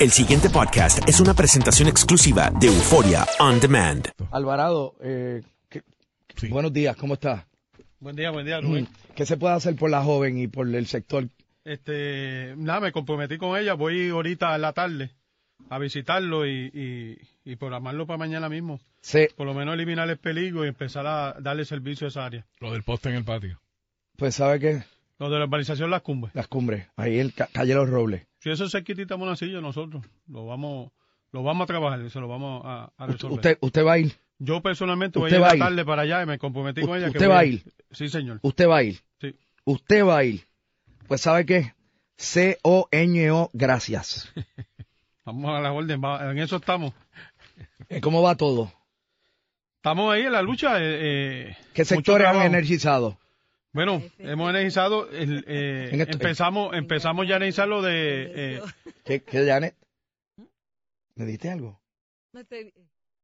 El siguiente podcast es una presentación exclusiva de Euforia On Demand. Alvarado, eh, ¿qué- buenos días, ¿cómo estás? Buen día, buen día, Rubén. ¿Qué se puede hacer por la joven y por el sector? Este, nada, me comprometí con ella. Voy ahorita en la tarde a visitarlo y, y, y programarlo para mañana mismo. Sí. Por lo menos eliminar el peligro y empezar a darle servicio a esa área. Lo del poste en el patio. Pues sabe qué, Lo de la urbanización Las Cumbres. las cumbres, ahí el ca- calle Los Robles. Si eso se quitita Monacillo, nosotros lo vamos, lo vamos a trabajar se lo vamos a, a resolver. Usted, usted va a ir, Yo personalmente voy a ir va a a ir. la tarde para allá y me comprometí con ella. que usted voy va a ir. Sí, señor. usted va a ir, Sí. usted va a ir. Pues sabe qué, C-O-N-O, gracias. Vamos a la orden. En eso estamos. Eh, ¿Cómo va todo? Estamos ahí en la lucha. eh, eh, ¿Qué sectores han energizado? Bueno, hemos energizado, el, eh, En esto- empezamos, empezamos ya a energizar lo de, eh, ¿Qué, qué Janet? ¿Me diste algo? No sé,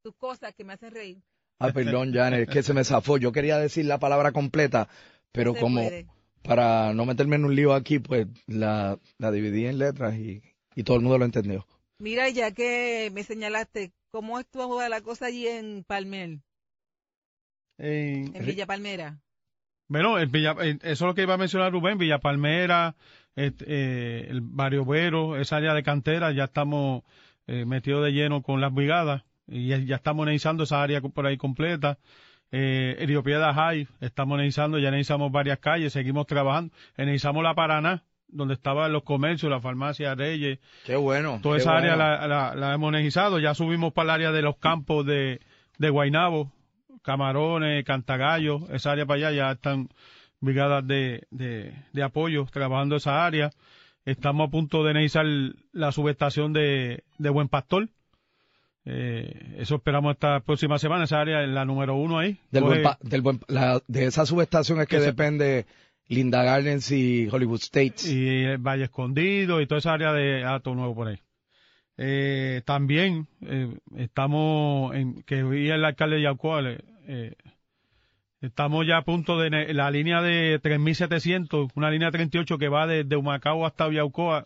tus cosas que me hacen reír. Ah, perdón, Janet, es que se me zafó. Yo quería decir la palabra completa, pero No como puede. para no meterme en un lío aquí, pues la, la dividí en letras y, y todo el mundo lo entendió. Mira, ya que me señalaste, ¿cómo estuvo la cosa allí en Palmer, en- en Villa Palmera? Bueno, el Villa- eso es lo que iba a mencionar Rubén, Villa Palmera, este, eh, el Barrio Vero, esa área de cantera, ya estamos eh, metidos de lleno con las brigadas y ya, ya estamos analizando esa área por ahí completa. Eh, Río Piedra High, estamos analizando, ya analizamos varias calles, seguimos trabajando, analizamos la Paraná, donde estaban los comercios, la farmacia Reyes, Qué bueno. Toda qué esa área la, la, la hemos energizado. Ya subimos para el área de los campos de, de Guainabo, Camarones, Cantagallo, esa área para allá ya están brigadas de, de, de apoyo trabajando esa área. Estamos a punto de energizar la subestación de, de Buen Pastor. Eh, eso esperamos esta próxima semana, esa área es la número uno ahí. Del buen Coge- del buen- la- de esa subestación es que depende Linda Gardens y Hollywood States. y el Valle Escondido y toda esa área de Alto Nuevo por ahí. Eh, también eh, estamos en que hoy el alcalde de Yaucoa, eh, estamos ya a punto de la línea de 3700, una línea 38 que va desde Humacao hasta Yaucoa,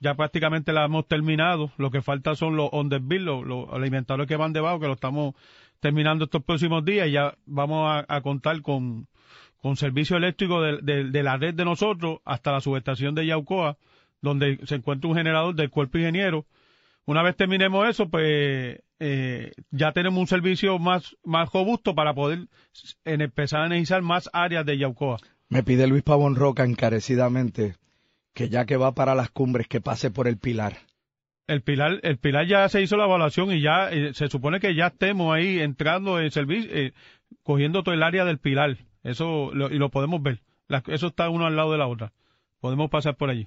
ya prácticamente la hemos terminado. Lo que falta son los underbill, los, los alimentadores que van debajo, que lo estamos terminando estos próximos días y ya vamos a, a contar con, con servicio eléctrico de, de- de la red de nosotros hasta la subestación de Yaucoa, donde se encuentra un generador del cuerpo ingeniero. Una vez terminemos eso, pues eh, ya tenemos un servicio más, más robusto para poder en empezar a analizar más áreas de Yaucoa. Me pide Luis Pavón Roca encarecidamente que ya que va para las cumbres, que pase por el Pilar. El Pilar, el Pilar ya se hizo la evaluación y ya eh, se supone que ya estemos ahí entrando en servicio, eh, cogiendo todo el área del Pilar. Eso lo, y lo podemos ver. La- eso está uno al lado de la otra. Podemos pasar por allí.